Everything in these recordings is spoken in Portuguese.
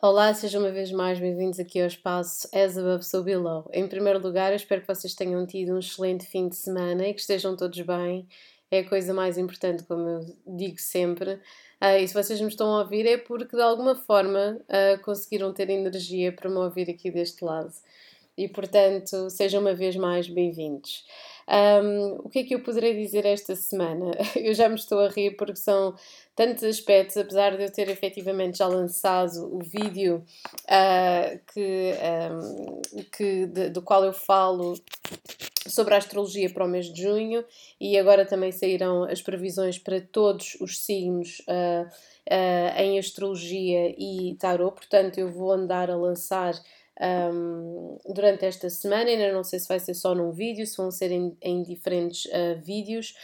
Olá, sejam uma vez mais bem-vindos aqui ao espaço As Above So Below. Em primeiro lugar, eu espero que vocês tenham tido um excelente fim de semana e que estejam todos bem. É a coisa mais importante, como eu digo sempre. Uh, e se vocês me estão a ouvir é porque de alguma forma uh, conseguiram ter energia para me ouvir aqui deste lado. E portanto, sejam uma vez mais bem-vindos. Um, o que é que eu poderei dizer esta semana? Eu já me estou a rir porque são tantos aspectos, apesar de eu ter efetivamente já lançado o vídeo uh, que, um, que de, do qual eu falo sobre a astrologia para o mês de junho e agora também sairão as previsões para todos os signos uh, uh, em astrologia e tarot, portanto eu vou andar a lançar um, durante esta semana. Ainda não sei se vai ser só num vídeo, se vão ser em, em diferentes uh, vídeos,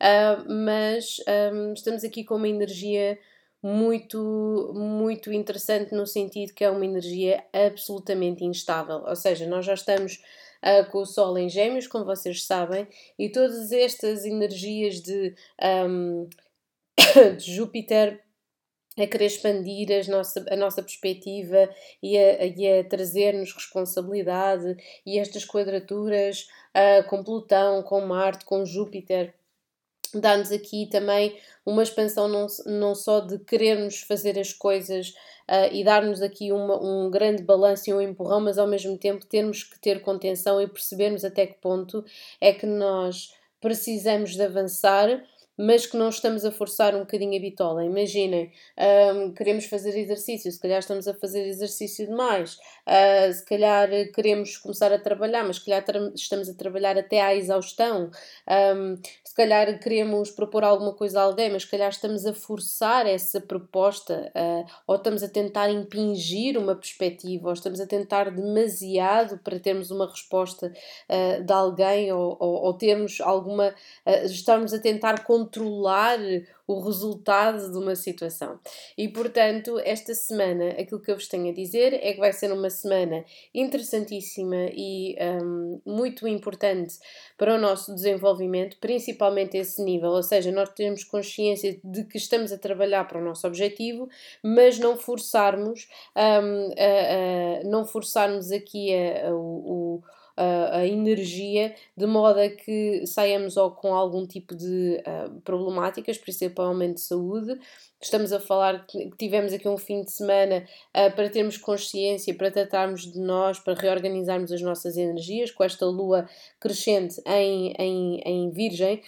uh, mas um, estamos aqui com uma energia muito, muito interessante no sentido que é uma energia absolutamente instável. Ou seja, nós já estamos uh, com o Sol em Gêmeos, como vocês sabem, e todas estas energias de, um, de Júpiter a querer expandir as nossa, a nossa perspectiva e a, e a trazer-nos responsabilidade e estas quadraturas uh, com Plutão, com Marte, com Júpiter dá-nos aqui também uma expansão não, não só de querermos fazer as coisas uh, e dar-nos aqui uma, um grande balanço e um empurrão, mas ao mesmo tempo termos que ter contenção e percebermos até que ponto é que nós precisamos de avançar mas que não estamos a forçar um bocadinho a bitola. Imaginem, um, queremos fazer exercício, se calhar estamos a fazer exercício demais, uh, se calhar queremos começar a trabalhar, mas se calhar estamos a trabalhar até à exaustão, um, se calhar queremos propor alguma coisa a alguém, mas se calhar estamos a forçar essa proposta, uh, ou estamos a tentar impingir uma perspectiva, ou estamos a tentar demasiado para termos uma resposta uh, de alguém, ou, ou, ou termos alguma. estamos a tentar controlar o resultado de uma situação. E portanto, esta semana, aquilo que eu vos tenho a dizer é que vai ser uma semana interessantíssima e um, muito importante para o nosso desenvolvimento, principalmente esse nível, ou seja, nós temos consciência de que estamos a trabalhar para o nosso objetivo, mas não forçarmos, um, a, a, não forçarmos aqui a, o a, a energia, de modo a que saiamos ou com algum tipo de uh, problemáticas, principalmente de saúde. Estamos a falar que tivemos aqui um fim de semana uh, para termos consciência, para tratarmos de nós, para reorganizarmos as nossas energias, com esta lua crescente em, em, em Virgem.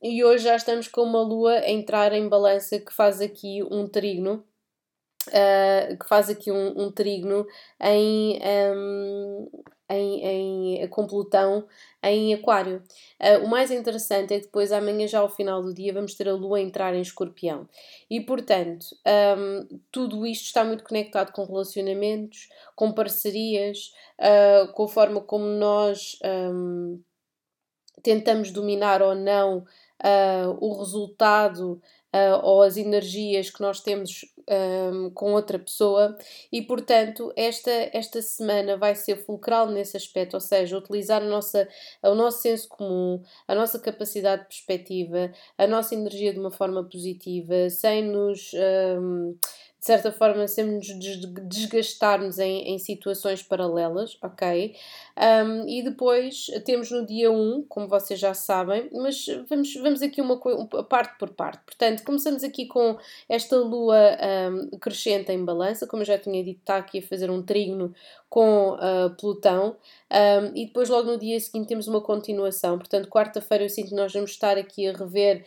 E hoje já estamos com uma lua a entrar em balança que faz aqui um trígono Uh, que faz aqui um, um trígono em, um, em, em, com Plutão em Aquário. Uh, o mais interessante é que depois, amanhã, já ao final do dia, vamos ter a Lua entrar em Escorpião. E, portanto, um, tudo isto está muito conectado com relacionamentos, com parcerias, uh, com a forma como nós um, tentamos dominar ou não uh, o resultado uh, ou as energias que nós temos um, com outra pessoa e, portanto, esta, esta semana vai ser fulcral nesse aspecto, ou seja, utilizar a nossa, o nosso senso comum, a nossa capacidade de perspectiva, a nossa energia de uma forma positiva, sem nos. Um, de certa forma, sempre nos desgastarmos em, em situações paralelas, ok? Um, e depois temos no dia 1, como vocês já sabem, mas vamos, vamos aqui uma, parte por parte. Portanto, começamos aqui com esta lua um, crescente em balança, como eu já tinha dito, está aqui a fazer um trígono com uh, Plutão. Um, e depois, logo no dia seguinte, temos uma continuação. Portanto, quarta-feira eu sinto que nós vamos estar aqui a rever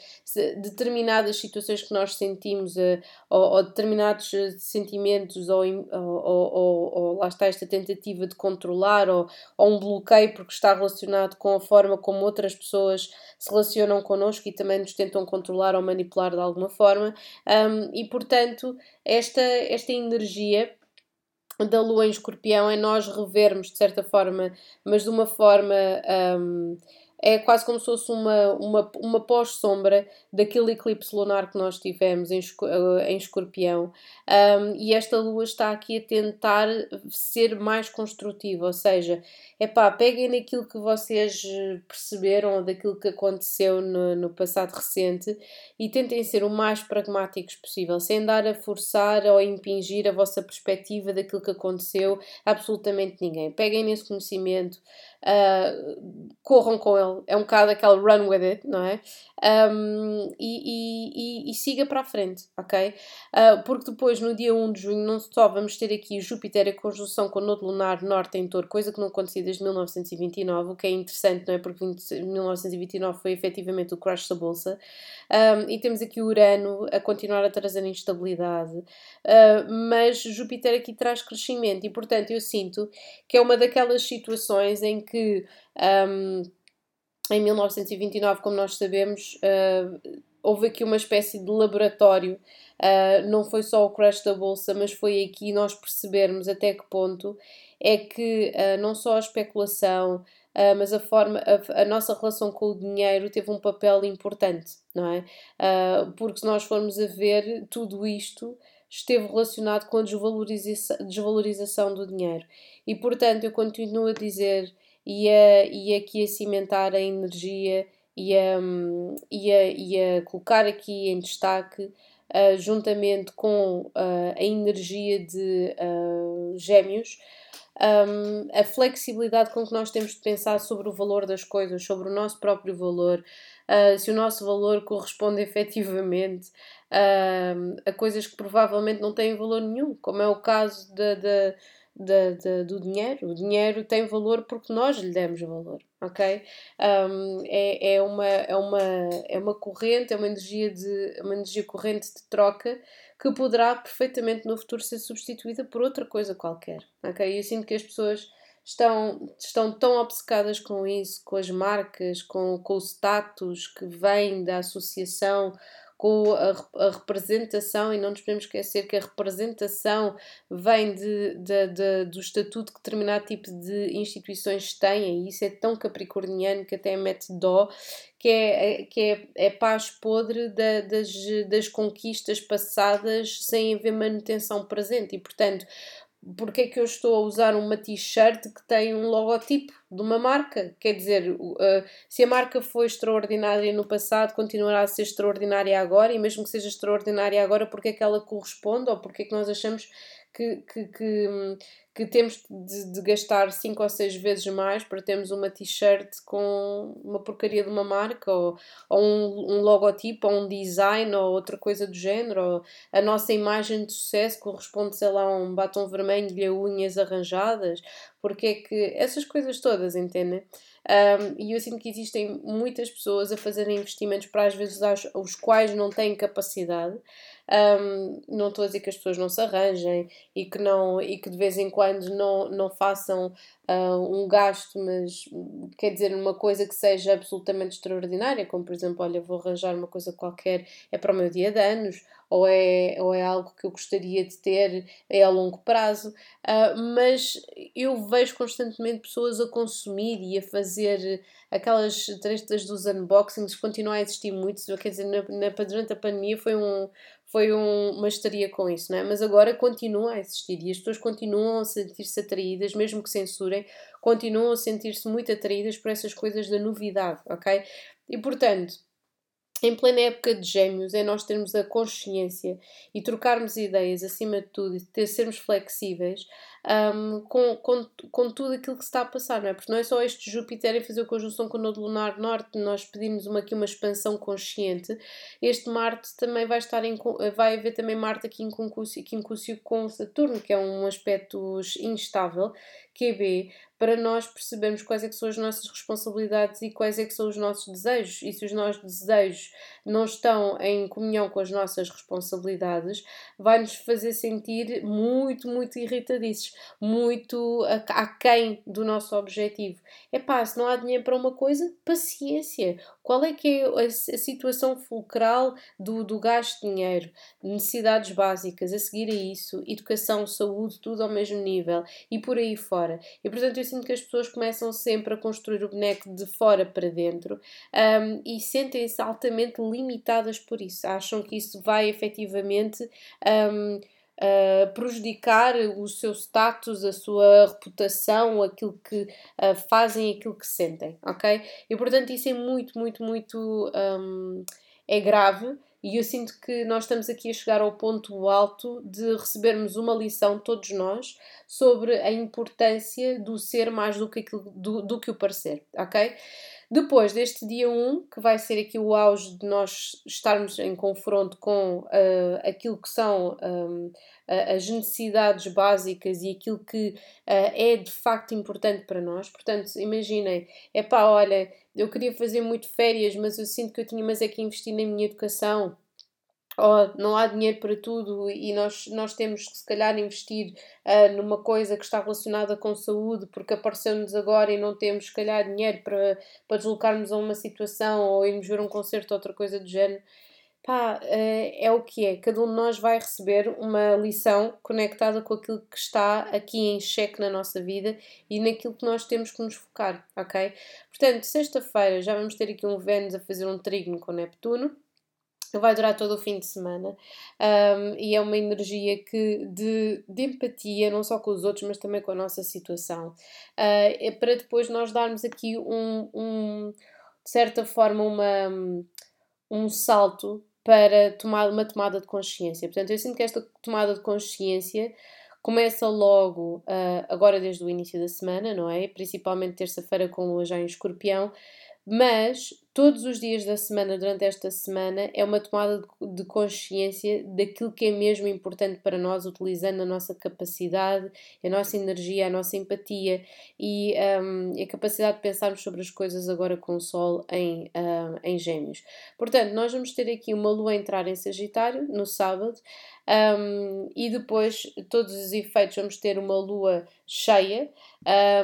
determinadas situações que nós sentimos, uh, ou, ou, determinados uh, sentimentos, ou, ou, ou, ou, lá está esta tentativa de controlar, ou, ou um bloqueio, porque está relacionado com a forma como outras pessoas se relacionam connosco e também nos tentam controlar ou manipular de alguma forma. Um, e, portanto, esta, esta energia da lua em escorpião é nós revermos de certa forma, mas de uma forma um, é quase como se fosse uma, uma, uma pós-sombra daquele eclipse lunar que nós tivemos em, em escorpião. Um, e esta lua está aqui a tentar ser mais construtiva, ou seja, é pá, peguem naquilo que vocês perceberam daquilo que aconteceu no, no passado recente e tentem ser o mais pragmáticos possível, sem dar a forçar ou a impingir a vossa perspectiva daquilo que aconteceu a absolutamente ninguém. Peguem nesse conhecimento, uh, corram com ele, é um bocado aquele run with it, não é? Um, e, e, e, e, siga para a frente, ok? Uh, porque depois, no dia 1 de junho, não só vamos ter aqui Júpiter em conjunção com o Nodo Lunar Norte em Touro, coisa que não acontecia desde 1929, o que é interessante, não é? Porque 20, 1929 foi efetivamente o crash da Bolsa. Um, e temos aqui Urano a continuar a trazer instabilidade, uh, mas Júpiter aqui traz crescimento e, portanto, eu sinto que é uma daquelas situações em que. Um, em 1929, como nós sabemos, uh, houve aqui uma espécie de laboratório. Uh, não foi só o crash da bolsa, mas foi aqui nós percebermos até que ponto é que uh, não só a especulação, Uh, mas a forma, a, a, nossa relação com o dinheiro teve um papel importante, não é? Porque se nós formos a ver, tudo isto esteve relacionado com a desvalorização, desvalorização do dinheiro. E portanto, eu continuo a dizer e a, e aqui a cimentar a energia e a, e a, e a colocar aqui em destaque, uh, juntamente com uh, a energia de uh, gêmeos, um, a flexibilidade com que nós temos de pensar sobre o valor das coisas, sobre o nosso próprio valor, se o nosso valor corresponde efetivamente a coisas que provavelmente não têm valor nenhum, como é o caso da da, da, do dinheiro. O dinheiro tem valor porque nós lhe demos valor, ok? Um, é, é, uma, é, uma, é uma corrente, é uma energia, de, uma energia corrente de troca que poderá perfeitamente no futuro ser substituída por outra coisa qualquer, ok? E eu sinto que as pessoas estão, estão tão obcecadas com isso, com as marcas, com, com o status que vem da associação com a, a, representação, e não nos podemos esquecer que a representação vem de, de, de, do estatuto que determinado tipo de instituições têm, e isso é tão capricorniano que até mete dó, que é, que é, é paz podre da, das, das conquistas passadas sem haver manutenção presente, e portanto porque é que eu estou a usar uma t-shirt que tem um logotipo de uma marca? Quer dizer, se a marca foi extraordinária no passado, continuará a ser extraordinária agora, e mesmo que seja extraordinária agora, porque é que ela corresponde ou porque é que nós achamos que, que, que, que temos de, de, gastar 5 ou 6 vezes mais para termos uma t-shirt com uma porcaria de uma marca ou, ou um, um, logotipo ou um design ou outra coisa do género. Ou a nossa imagem de sucesso corresponde, sei lá, a um batom vermelho e a unhas arranjadas. Porque é que essas coisas todas, entendem? Um, e eu sinto que existem muitas pessoas a fazerem investimentos para às vezes os quais não têm capacidade. Um, não estou a dizer que as pessoas não se arranjem e que, não, e que de vez em quando não, não façam uh, um gasto, mas quer dizer, uma coisa que seja absolutamente extraordinária, como por exemplo, olha, vou arranjar uma coisa qualquer, é para o meu dia de anos, ou é, ou é algo que eu gostaria de ter é a longo prazo, uh, mas eu vejo constantemente pessoas a consumir e a fazer aquelas trestas dos unboxings, continua a existir muito, quer dizer, na, na, durante a pandemia foi um, foi um, uma estaria com isso, não é? Mas agora continua a existir e as pessoas continuam a sentir-se atraídas, mesmo que censurem, continuam a sentir-se muito atraídas por essas coisas da novidade, ok? E portanto, em plena época de gêmeos, é nós termos a consciência e trocarmos ideias acima de tudo e sermos flexíveis um, com, com, com tudo aquilo que se está a passar, não é? Porque não é só este Júpiter a fazer conjunção com o Nodo Lunar Norte, nós pedimos uma, aqui uma expansão consciente. Este Marte também vai estar em. vai haver também Marte aqui em concúcio, aqui em concúcio com Saturno, que é um aspecto instável, QB, para nós percebermos quais é que são as nossas responsabilidades e quais é que são os nossos desejos. E se os nossos desejos não estão em comunhão com as nossas responsabilidades, vai-nos fazer sentir muito, muito irritadiços muito aquém do nosso objetivo. É pá, se não há dinheiro para uma coisa, paciência. qual é que é a, situação fulcral do, do gasto de dinheiro, necessidades básicas, a seguir a isso, educação, saúde, tudo ao mesmo nível e por aí fora. E portanto eu sinto que as pessoas começam sempre a construir o boneco de fora para dentro um, e sentem-se altamente limitadas por isso. Acham que isso vai efetivamente. Um, uh, prejudicar o seu status, a sua reputação, aquilo que uh, fazem, aquilo que sentem, ok? E portanto isso é muito, muito, muito um, é grave e eu sinto que nós estamos aqui a chegar ao ponto alto de recebermos uma lição, todos nós, sobre a importância do ser mais do que, aquilo, do, do que o parecer, ok? Depois deste dia 1, que vai ser aqui o auge de nós estarmos em confronto com uh, aquilo que são um, as necessidades básicas e aquilo que uh, é de facto importante para nós. Portanto, imaginem, é pá, olha, eu queria fazer muito férias, mas eu sinto que eu tinha mais é que investir na minha educação ou não há dinheiro para tudo e nós, nós temos que se calhar investir uh, numa coisa que está relacionada com saúde porque apareceu-nos agora e não temos se calhar dinheiro para, para deslocarmos a uma situação ou irmos ver um concerto ou outra coisa do género. Pá, uh, é o que é. Cada um de nós vai receber uma lição conectada com aquilo que está aqui em xeque na nossa vida e naquilo que nós temos que nos focar, ok? Portanto, sexta-feira já vamos ter aqui um Vênus a fazer um trígono com Neptuno vai durar todo o fim de semana um, e é uma energia que de, de empatia, não só com os outros, mas também com a nossa situação. Uh, é para depois nós darmos aqui um, um de certa forma, uma, um salto para tomar uma tomada de consciência. Portanto, eu sinto que esta tomada de consciência começa logo, uh, agora desde o início da semana, não é? Principalmente terça-feira com lua já em escorpião, mas todos os dias da semana, durante esta semana, é uma tomada de consciência daquilo que é mesmo importante para nós, utilizando a nossa capacidade, a nossa energia, a nossa empatia e um, a capacidade de pensarmos sobre as coisas agora com o Sol em, uh, em Gêmeos. Portanto, nós vamos ter aqui uma lua a entrar em Sagitário no sábado um, e depois todos os efeitos vamos ter uma lua cheia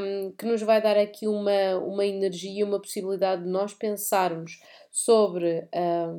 um, que nos vai dar aqui uma, uma energia, uma possibilidade de nós pensarmos sobre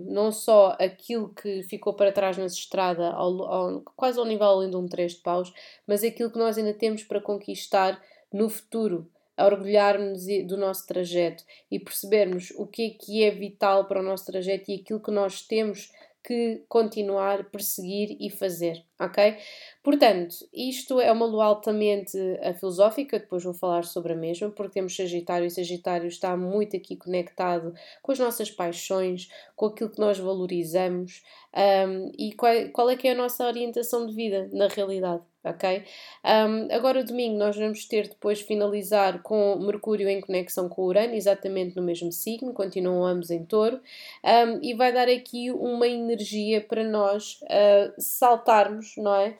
não só aquilo que ficou para trás nessa estrada, ao, ao, quase ao nível além de um três de paus, mas aquilo que nós ainda temos para conquistar no futuro, a orgulharmos do nosso trajeto e percebermos o que é que é vital para o nosso trajeto e aquilo que nós temos que continuar, perseguir e fazer, ok? Portanto, isto é uma lua altamente uh, filosófica, depois vou falar sobre a mesma, porque temos Sagitário e Sagitário está muito aqui conectado com as nossas paixões, com aquilo que nós valorizamos um, e qual, qual é que é a nossa orientação de vida na realidade ok? Um, agora, domingo, nós vamos ter depois finalizar com Mercúrio em conexão com Urano, exatamente no mesmo signo, continuam ambos em touro, um, e vai dar aqui uma energia para nós uh, saltarmos, não é?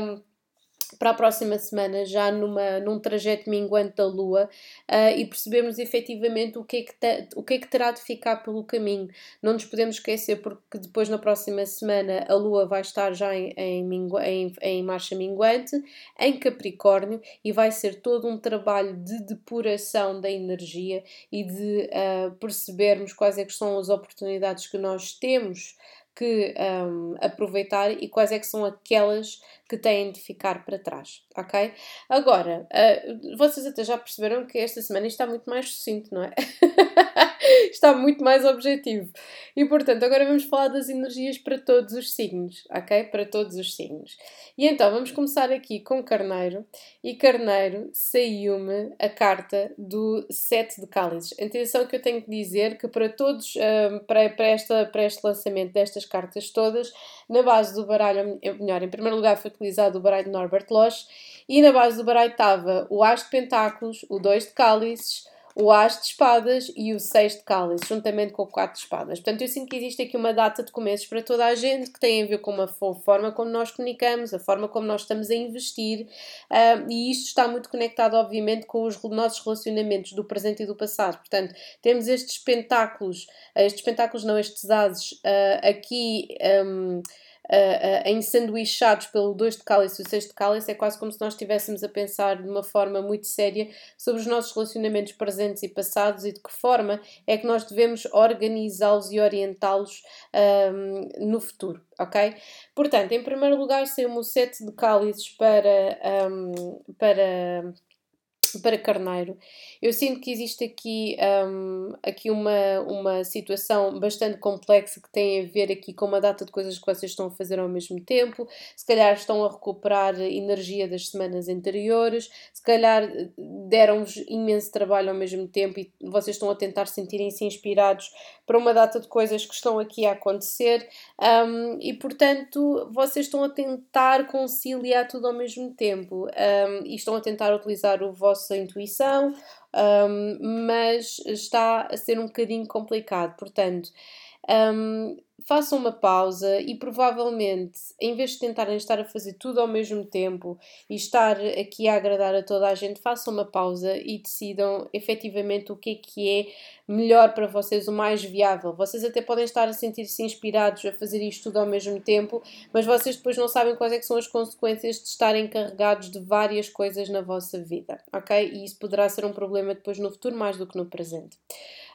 Um, para a próxima semana, já numa, num trajeto minguante da Lua, uh, e percebermos efetivamente o que, é que o que é que terá de ficar pelo caminho. Não nos podemos esquecer, porque depois na próxima semana a Lua vai estar já em, em, em, em marcha minguante, em Capricórnio, e vai ser todo um trabalho de depuração da energia e de uh, percebermos quais é que são as oportunidades que nós temos que um, aproveitar e quais é que são aquelas que têm de ficar para trás, ok? Agora, uh, vocês até já perceberam que esta semana está muito mais sucinto, não é? está muito mais objetivo. E portanto, agora vamos falar das energias para todos os signos, ok? Para todos os signos. E então, vamos começar aqui com Carneiro. E Carneiro saiu-me a carta do Sete de Cálices. Atenção que eu tenho que dizer que para todos, um, para, para, esta, para este lançamento destas cartas todas, na base do baralho, melhor, em primeiro lugar foi utilizado o baralho de Norbert Losch e na base do baralho estava o As de Pentáculos, o Dois de Cálices, o As de Espadas e o Seis de Cálices, juntamente com o Quatro de Espadas. Portanto, eu sinto que existe aqui uma data de começos para toda a gente que tem a ver com a forma como nós comunicamos, a forma como nós estamos a investir, uh, e isto está muito conectado, obviamente, com os nossos relacionamentos do presente e do passado. Portanto, temos estes pentáculos, estes pentáculos, não estes ases, uh, aqui. Um, uh, uh, ensanduichados pelo 2 de cálice e o 6 de cálice, é quase como se nós estivéssemos a pensar de uma forma muito séria sobre os nossos relacionamentos presentes e passados e de que forma é que nós devemos organizá-los e orientá-los um, no futuro, ok? Portanto, em primeiro lugar, saiu o 7 de cálices para, um, para para Carneiro. Eu sinto que existe aqui, um, aqui uma, uma situação bastante complexa que tem a ver aqui com uma data de coisas que vocês estão a fazer ao mesmo tempo. Se calhar estão a recuperar energia das semanas anteriores, se calhar eh, deram-vos imenso trabalho ao mesmo tempo e vocês estão a tentar sentirem-se inspirados para uma data de coisas que estão aqui a acontecer um, e, portanto, vocês estão a tentar conciliar tudo ao mesmo tempo um, e estão a tentar utilizar vosso vossa intuição, um, mas está a ser um bocadinho complicado. Portanto, um, façam uma pausa e provavelmente, em vez de tentarem estar a fazer tudo ao mesmo tempo e estar aqui a agradar a toda a gente, façam uma pausa e decidam efetivamente o que é que é melhor para vocês, o mais viável. Vocês até podem estar a sentir-se inspirados a fazer isto tudo ao mesmo tempo, mas vocês depois não sabem quais é são as consequências de estarem encarregados de várias coisas na vossa vida, ok? E isso poderá ser um problema depois no futuro mais do que no presente.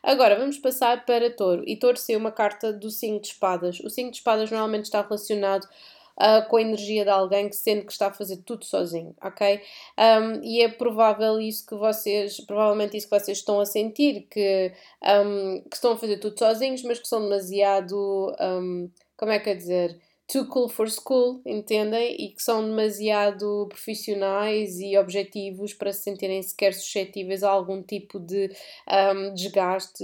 Agora vamos passar para Touro. E Touro ser uma carta do 5 de espadas. O 5 de espadas normalmente está relacionado Uh, com a energia de alguém que sente que está a fazer tudo sozinho, ok? Um, e é provável isso que vocês, provavelmente isso que vocês estão a sentir, que, um, que estão a fazer tudo sozinhos, mas que são demasiado, um, como é que é dizer, too cool for school, entendem? E que são demasiado profissionais e objetivos para se sentirem sequer suscetíveis a algum tipo de desgaste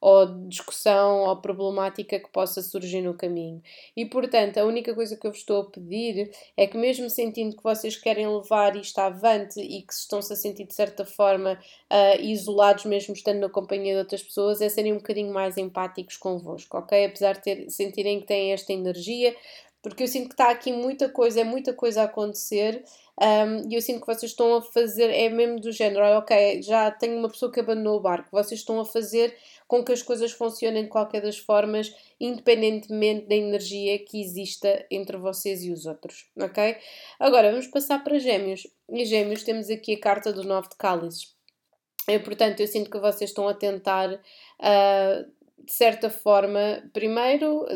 ou discussão ou problemática que possa surgir no caminho. E portanto, a única coisa que eu vos estou a pedir é que, mesmo sentindo que vocês querem levar isto avante e que estão-se a sentir de certa forma uh, isolados, mesmo estando na companhia de outras pessoas, é serem um bocadinho mais empáticos convosco, ok? Apesar de ter, sentirem que têm esta energia, porque eu sinto que está aqui muita coisa, é muita coisa a acontecer um, e eu sinto que vocês estão a fazer, é mesmo do género, ok, já tenho uma pessoa que abandonou o barco, vocês estão a fazer com que as coisas funcionem de qualquer das formas, independentemente da energia que exista entre vocês e os outros, ok? Agora vamos passar para Gêmeos. E Gêmeos temos aqui a carta do Nove de Cálices. E, portanto, eu sinto que vocês estão a tentar, uh, de certa forma, primeiro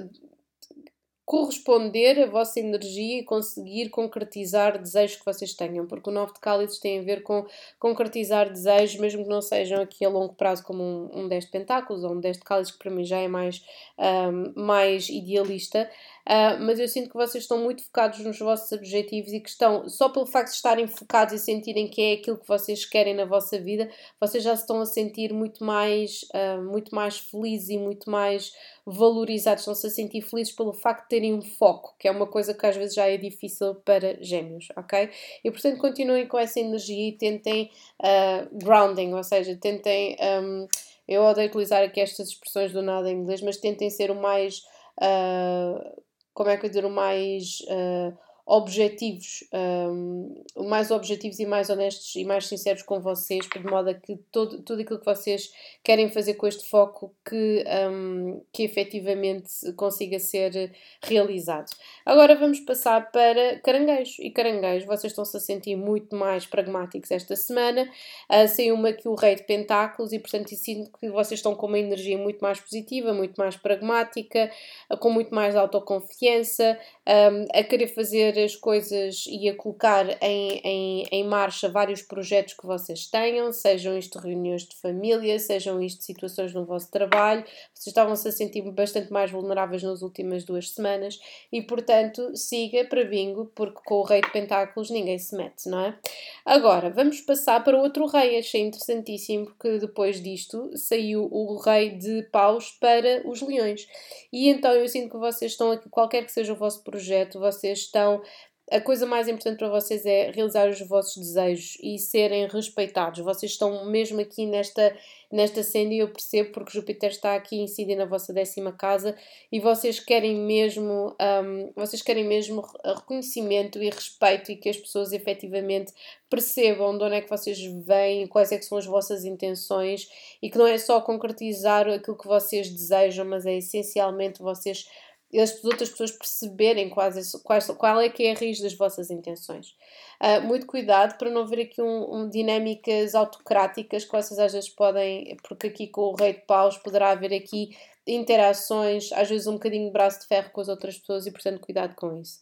corresponder a vossa energia e conseguir concretizar desejos que vocês tenham, porque o nove de cálices tem a ver com concretizar desejos, mesmo que não sejam aqui a longo prazo, como um, um 10 de pentáculos ou um 10 de cálices, que para mim já é mais, um, mais idealista, Uh, mas eu sinto que vocês estão muito focados nos vossos objetivos e que estão, só pelo facto de estarem focados e sentirem que é aquilo que vocês querem na vossa vida, vocês já se estão a sentir muito mais, uh, muito mais felizes e muito mais valorizados, estão-se a sentir felizes pelo facto de terem um foco, que é uma coisa que às vezes já é difícil para gêmeos, ok? E portanto continuem com essa energia e tentem uh, grounding, ou seja, tentem. Um, eu odeio utilizar aqui estas expressões do nada em inglês, mas tentem ser o mais uh, como é que eu dizer, o mais uh, objetivos, um, mais objetivos e mais honestos e mais sinceros com vocês, de modo a que todo, tudo aquilo que vocês querem fazer com este foco que, um, que efetivamente consiga ser realizado. Agora vamos passar para caranguejos. E caranguejos, vocês estão-se a sentir muito mais pragmáticos esta semana. Uh, saiu-me aqui o rei de pentáculos e, portanto, sinto que vocês estão com uma energia muito mais positiva, muito mais pragmática, com muito mais autoconfiança, um, a querer fazer as coisas e a colocar em, em, em marcha vários projetos que vocês tenham, sejam isto reuniões de família, sejam isto situações no vosso trabalho. Vocês estavam-se a sentir bastante mais vulneráveis nas últimas duas semanas e, portanto, siga para bingo, porque com o Rei de Pentáculos ninguém se mete, não é? Agora, vamos passar para outro rei. Achei interessantíssimo porque depois disto saiu o Rei de Paus para os Leões. E então eu sinto que vocês estão aqui, qualquer que seja o vosso projeto, vocês estão a coisa mais importante para vocês é realizar os vossos desejos e serem respeitados. Vocês estão mesmo aqui nesta, nesta senda e eu percebo porque Júpiter está aqui incidir na vossa décima casa e vocês querem mesmo um, vocês querem mesmo reconhecimento e respeito e que as pessoas efetivamente percebam de onde é que vocês vêm, quais é que são as vossas intenções e que não é só concretizar aquilo que vocês desejam, mas é essencialmente vocês e as outras pessoas perceberem quais, quais, qual é que é a raiz das vossas intenções. Uh, muito cuidado para não haver aqui um, um, dinâmicas autocráticas que vocês às vezes podem, porque aqui com o rei de paus poderá haver aqui interações, às vezes um bocadinho de braço de ferro com as outras pessoas e portanto cuidado com isso.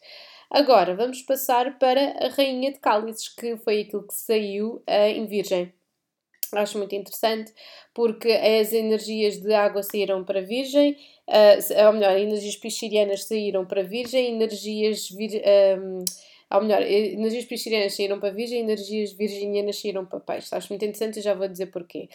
Agora vamos passar para a rainha de cálices, que foi aquilo que saiu uh, em virgem. Acho muito interessante porque as energias de água saíram para Virgem, uh, ou melhor, energias piscirianas saíram para Virgem, energias vir, um, ou melhor, energias piscirianas saíram para Virgem e energias virginianas saíram para Peixe. Acho muito interessante e já vou dizer porquê.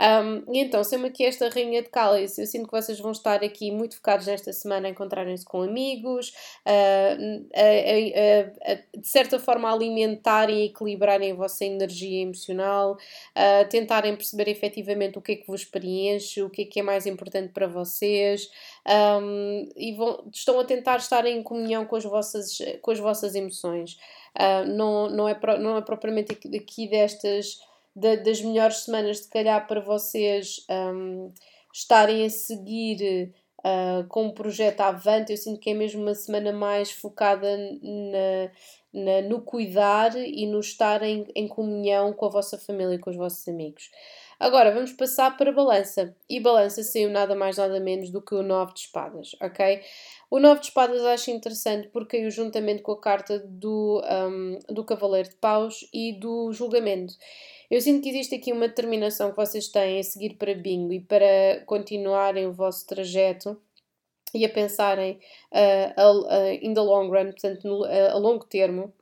Um, e então, sendo aqui esta rainha de cálice, eu sinto que vocês vão estar aqui muito focados nesta semana a encontrarem-se com amigos, uh, a, a, a, de certa forma alimentarem e equilibrarem a vossa energia emocional, uh, tentarem perceber efetivamente o que é que vos preenche, o que é que é mais importante para vocês, um, e vão, estão a tentar estar em comunhão com as vossas, com as vossas emoções. Uh, não, não, é não é propriamente aqui, destas da, das melhores semanas, de calhar, para vocês um, estarem a seguir uh, com o projeto avante. Eu sinto que é mesmo uma semana mais focada na, na, no cuidar e no estar em, em comunhão com a vossa família e com os vossos amigos. Agora vamos passar para balança. E balança saiu nada mais nada menos do que o 9 de espadas, ok? O 9 de espadas acho interessante porque caiu juntamente com a carta do, um, do Cavaleiro de Paus e do julgamento. Eu sinto que existe aqui uma determinação que vocês têm a seguir para bingo e para continuarem o vosso trajeto e a pensarem uh, a, in the long run, portanto, no, a longo termo,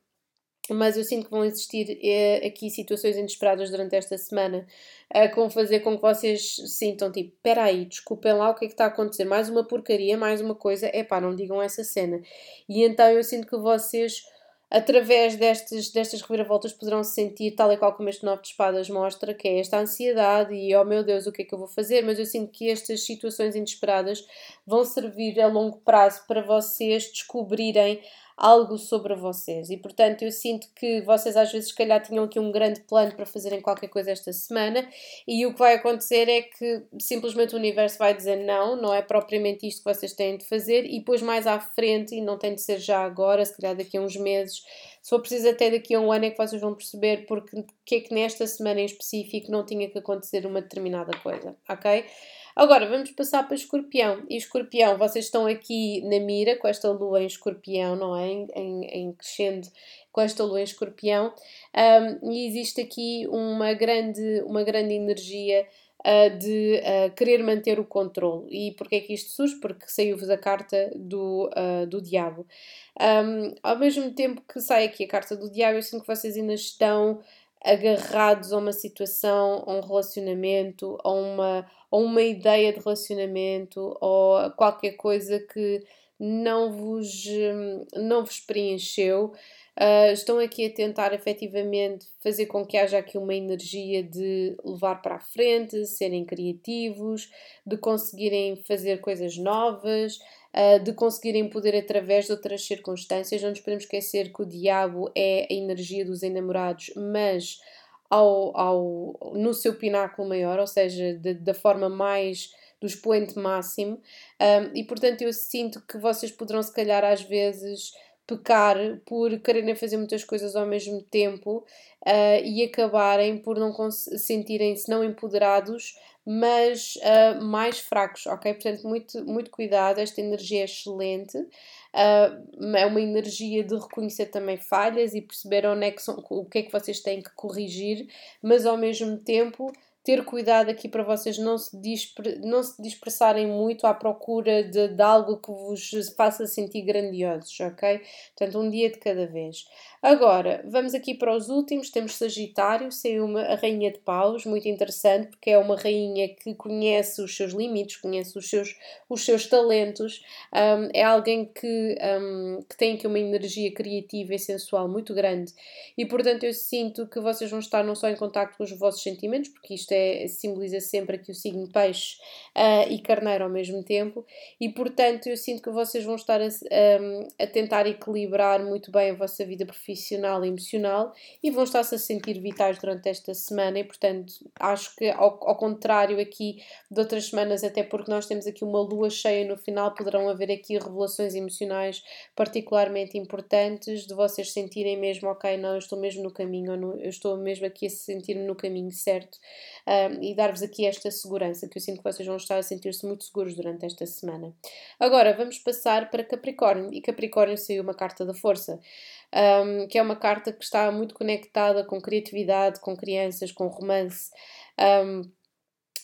mas eu sinto que vão existir eh, aqui situações inesperadas durante esta semana uh, que vão fazer com que vocês sintam tipo, peraí, desculpem lá o que é que está a acontecer, mais uma porcaria, mais uma coisa, é pá, não digam essa cena. E então eu sinto que vocês, através destes, destas reviravoltas, poderão se sentir tal e qual como este Nove de Espadas mostra, que é esta ansiedade e oh meu Deus, o que é que eu vou fazer? Mas eu sinto que estas situações inesperadas vão servir a longo prazo para vocês descobrirem algo sobre vocês. E portanto, eu sinto que vocês às vezes, se calhar, tinham aqui um grande plano para fazerem qualquer coisa esta semana, e o que vai acontecer é que simplesmente o universo vai dizer não, não é propriamente isto que vocês têm de fazer, e depois mais à frente, e não tem de ser já agora, se calhar daqui a uns meses, se for preciso até daqui a um ano é que vocês vão perceber porque que é que nesta semana em específico não tinha que acontecer uma determinada coisa, ok? Agora vamos passar para escorpião. E escorpião, vocês estão aqui na mira com esta lua em escorpião, não é? Em, em, crescendo com esta lua em escorpião. Um, e existe aqui uma grande, uma grande energia uh, de uh, querer manter o controle. E porquê é que isto surge? Porque saiu-vos a carta do, uh, do diabo. Um, ao mesmo tempo que sai aqui a carta do diabo, eu sinto que vocês ainda estão agarrados a uma situação, a um relacionamento, a uma, a uma ideia de relacionamento ou a qualquer coisa que não vos, hum, não vos preencheu. Uh, estão aqui a tentar efetivamente fazer com que haja aqui uma energia de levar para a frente, serem criativos, de conseguirem fazer coisas novas, uh, de conseguirem poder através de outras circunstâncias. Não nos podemos esquecer que o diabo é a energia dos enamorados, mas ao, ao, no seu pináculo maior, ou seja, de, da forma mais do expoente máximo, um, e portanto eu sinto que vocês poderão, se calhar, às vezes pecar por quererem fazer muitas coisas ao mesmo tempo uh, e acabarem por não sentirem-se não empoderados, mas uh, mais fracos, ok? Portanto, muito, muito cuidado, esta energia é excelente, uh, é uma energia de reconhecer também falhas e perceber onde é que são, o que é que vocês têm que corrigir, mas ao mesmo tempo ter cuidado aqui para vocês não se, dispre, não se dispersarem muito à procura de, de algo que vos faça sentir grandiosos, ok? Portanto, um dia de cada vez. Agora, vamos aqui para os últimos. Temos Sagitário, saiu uma, a Rainha de Paus, muito interessante, porque é uma rainha que conhece os seus limites, conhece os seus, os seus talentos, um, é alguém que, um, que tem aqui uma energia criativa e sensual muito grande e, portanto, eu sinto que vocês vão estar não só em contato com os vossos sentimentos, porque isto isto é, simboliza sempre aqui o signo peixe uh, e carneiro ao mesmo tempo, e portanto eu sinto que vocês vão estar a, a, a tentar equilibrar muito bem a vossa vida profissional e emocional e vão estar-se a sentir vitais durante esta semana, e portanto acho que ao, ao contrário aqui de outras semanas, até porque nós temos aqui uma lua cheia no final, poderão haver aqui revelações emocionais particularmente importantes de vocês sentirem mesmo, ok, não, eu estou mesmo no caminho, eu estou mesmo aqui a sentir-me no caminho certo um, e dar-vos aqui esta segurança, que eu sinto que vocês vão estar a sentir-se muito seguros durante esta semana. Agora vamos passar para Capricórnio, e Capricórnio saiu uma carta da força. Um, que é uma carta que está muito conectada com criatividade, com crianças, com romance. Um,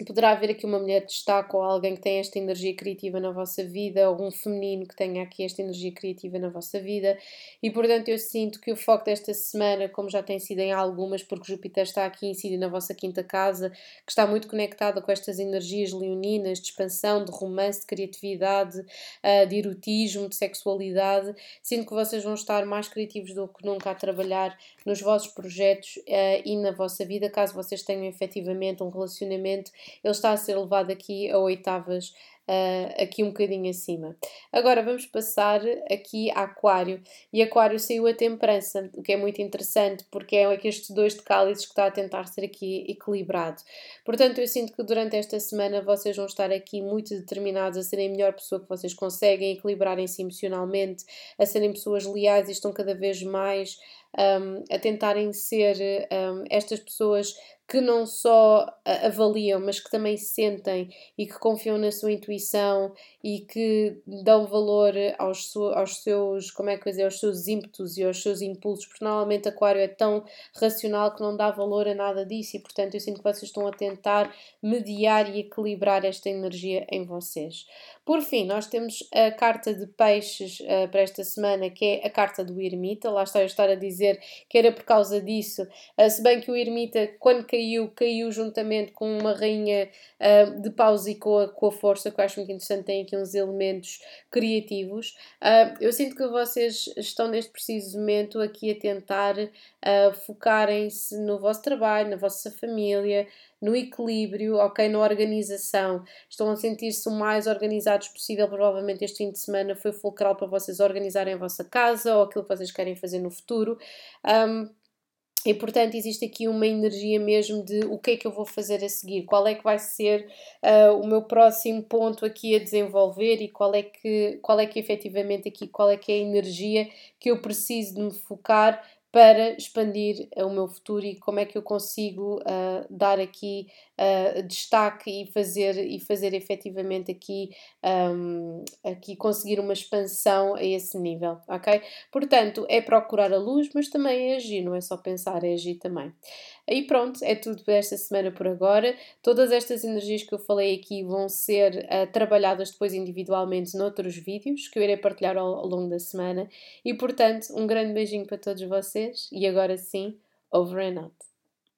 Poderá haver aqui uma mulher de destaque ou alguém que tenha esta energia criativa na vossa vida, ou um feminino que tenha aqui esta energia criativa na vossa vida, e portanto eu sinto que o foco desta semana, como já tem sido em algumas, porque Júpiter está aqui incide na vossa quinta casa, que está muito conectada com estas energias leoninas de expansão, de romance, de criatividade, ah, de erotismo, de sexualidade, sinto que vocês vão estar mais criativos do que nunca a trabalhar nos vossos projetos ah, e na vossa vida, caso vocês tenham efetivamente um relacionamento ele está a ser levado aqui a oitavas, uh, aqui um bocadinho acima. Agora vamos passar aqui a Aquário, e Aquário saiu a temperança, o que é muito interessante, porque é estes dois de cálices que está a tentar ser aqui equilibrado. Portanto, eu sinto que durante esta semana vocês vão estar aqui muito determinados a serem a melhor pessoa que vocês conseguem, equilibrarem-se emocionalmente, a serem pessoas leais e estão cada vez mais um, a tentarem ser um, estas pessoas que não só avaliam, mas que também sentem e que confiam na sua intuição e que dão valor aos, aos seus, como é que dizer, aos seus ímpetos e aos seus impulsos, porque normalmente Aquário é tão racional que não dá valor a nada disso e, portanto, eu sinto que vocês estão a tentar mediar e equilibrar esta energia em vocês. Por fim, nós temos a carta de peixes uh, para esta semana, que é a carta do ermita. Lá está eu estar a dizer que era por causa disso, uh, se bem que o ermita, quando caiu, caiu juntamente com uma rainha uh, de pausa e com a, com a força, que eu acho muito interessante, tem aqui uns elementos criativos. eu sinto que vocês estão neste preciso momento aqui a tentar focarem-se no vosso trabalho, na vossa família, no equilíbrio, ok, na organização, estão a sentir-se o mais organizados possível. Provavelmente este fim de semana foi fulcral para vocês organizarem a vossa casa ou aquilo que vocês querem fazer no futuro. Um, e portanto existe aqui uma energia mesmo de o que é que eu vou fazer a seguir, qual é que vai ser uh, o meu próximo ponto aqui a desenvolver e qual é que qual é que efetivamente aqui qual é que é a energia que eu preciso de me focar para expandir o meu futuro e como é que eu consigo uh, dar aqui uh, destaque e fazer, e fazer efetivamente aqui, um, aqui conseguir uma expansão a esse nível, ok? Portanto, é procurar a luz, mas também é agir, não é só pensar, é agir também. E pronto, é tudo esta semana por agora. Todas estas energias que eu falei aqui vão ser uh, trabalhadas depois individualmente noutros vídeos que eu irei partilhar ao, ao longo da semana. E portanto, um grande beijinho para todos vocês e agora sim, over and out.